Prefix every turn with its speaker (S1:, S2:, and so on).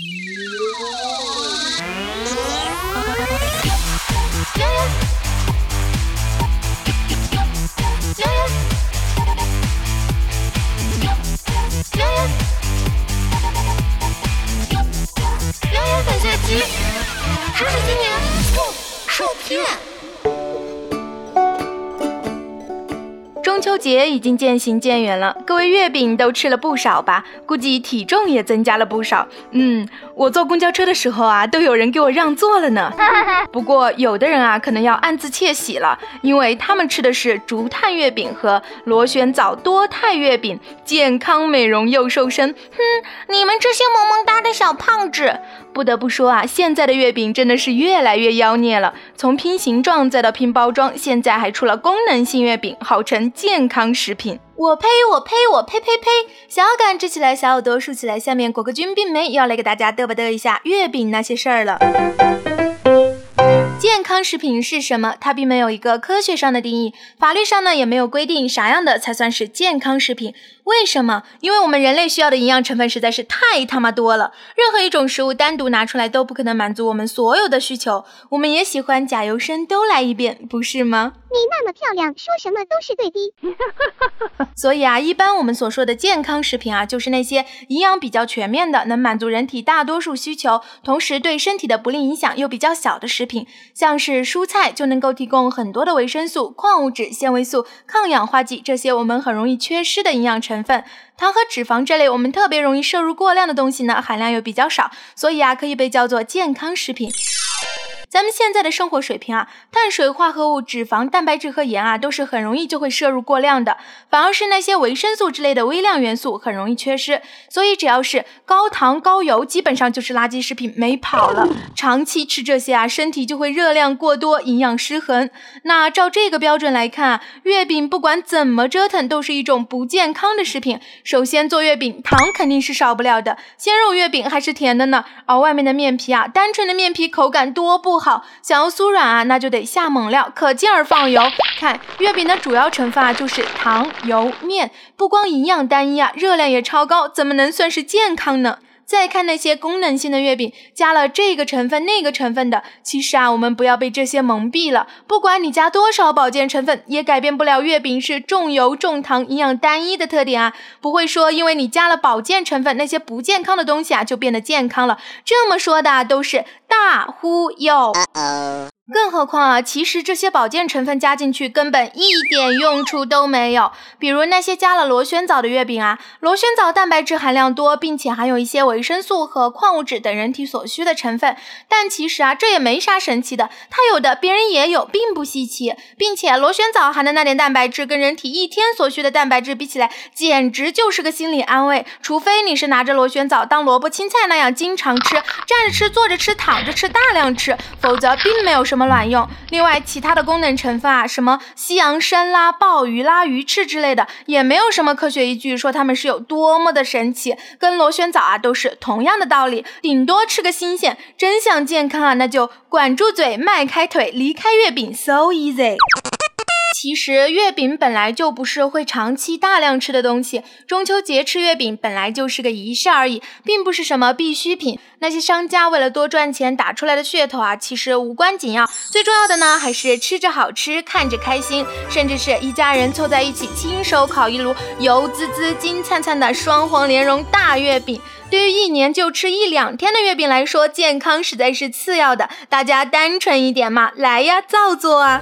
S1: 知识青年不受骗。中秋节已经渐行渐远了，各位月饼都吃了不少吧？估计体重也增加了不少。嗯，我坐公交车的时候啊，都有人给我让座了呢。不过有的人啊，可能要暗自窃喜了，因为他们吃的是竹炭月饼和螺旋藻多肽月饼，健康美容又瘦身。哼，你们这些萌萌哒的小胖子！不得不说啊，现在的月饼真的是越来越妖孽了。从拼形状再到拼包装，现在还出了功能性月饼，号称健康食品。我呸！我呸！我呸呸呸！小杆支起来，小耳朵竖起来，下面果个军并没要来给大家嘚吧嘚一下月饼那些事儿了。健康食品是什么？它并没有一个科学上的定义，法律上呢也没有规定啥样的才算是健康食品。为什么？因为我们人类需要的营养成分实在是太他妈多了，任何一种食物单独拿出来都不可能满足我们所有的需求。我们也喜欢甲油生都来一遍，不是吗？
S2: 你那么漂亮，说什么都是对的。
S1: 所以啊，一般我们所说的健康食品啊，就是那些营养比较全面的，能满足人体大多数需求，同时对身体的不利影响又比较小的食品。像像是蔬菜就能够提供很多的维生素、矿物质、纤维素、抗氧化剂这些我们很容易缺失的营养成。分糖和脂肪这类我们特别容易摄入过量的东西呢，含量又比较少，所以啊，可以被叫做健康食品。咱们现在的生活水平啊，碳水化合物、脂肪、蛋白质和盐啊，都是很容易就会摄入过量的，反而是那些维生素之类的微量元素很容易缺失。所以只要是高糖高油，基本上就是垃圾食品，没跑了。长期吃这些啊，身体就会热量过多，营养失衡。那照这个标准来看啊，月饼不管怎么折腾，都是一种不健康的食品。首先做月饼，糖肯定是少不了的，鲜肉月饼还是甜的呢，而外面的面皮啊，单纯的面皮口感多不。好，想要酥软啊，那就得下猛料，可劲儿放油。看月饼的主要成分啊，就是糖、油、面，不光营养单一啊，热量也超高，怎么能算是健康呢？再看那些功能性的月饼，加了这个成分那个成分的，其实啊，我们不要被这些蒙蔽了。不管你加多少保健成分，也改变不了月饼是重油重糖、营养单一的特点啊。不会说因为你加了保健成分，那些不健康的东西啊就变得健康了。这么说的都是大忽悠。更何况啊，其实这些保健成分加进去根本一点用处都没有。比如那些加了螺旋藻的月饼啊，螺旋藻蛋白质含量多，并且含有一些维生素和矿物质等人体所需的成分。但其实啊，这也没啥神奇的，它有的别人也有，并不稀奇。并且螺旋藻含的那点蛋白质跟人体一天所需的蛋白质比起来，简直就是个心理安慰。除非你是拿着螺旋藻当萝卜青菜那样经常吃，站着吃、坐着吃、躺着吃，大量吃，否则并没有什么。么卵用。另外，其他的功能成分啊，什么西洋参啦、鲍鱼啦、鱼翅之类的，也没有什么科学依据说它们是有多么的神奇。跟螺旋藻啊，都是同样的道理，顶多吃个新鲜。真想健康啊，那就管住嘴，迈开腿，离开月饼，so easy。其实月饼本来就不是会长期大量吃的东西，中秋节吃月饼本来就是个仪式而已，并不是什么必需品。那些商家为了多赚钱打出来的噱头啊，其实无关紧要。最重要的呢，还是吃着好吃，看着开心，甚至是一家人凑在一起亲手烤一炉油滋滋、金灿灿的双黄莲蓉大月饼。对于一年就吃一两天的月饼来说，健康实在是次要的，大家单纯一点嘛，来呀，造作啊！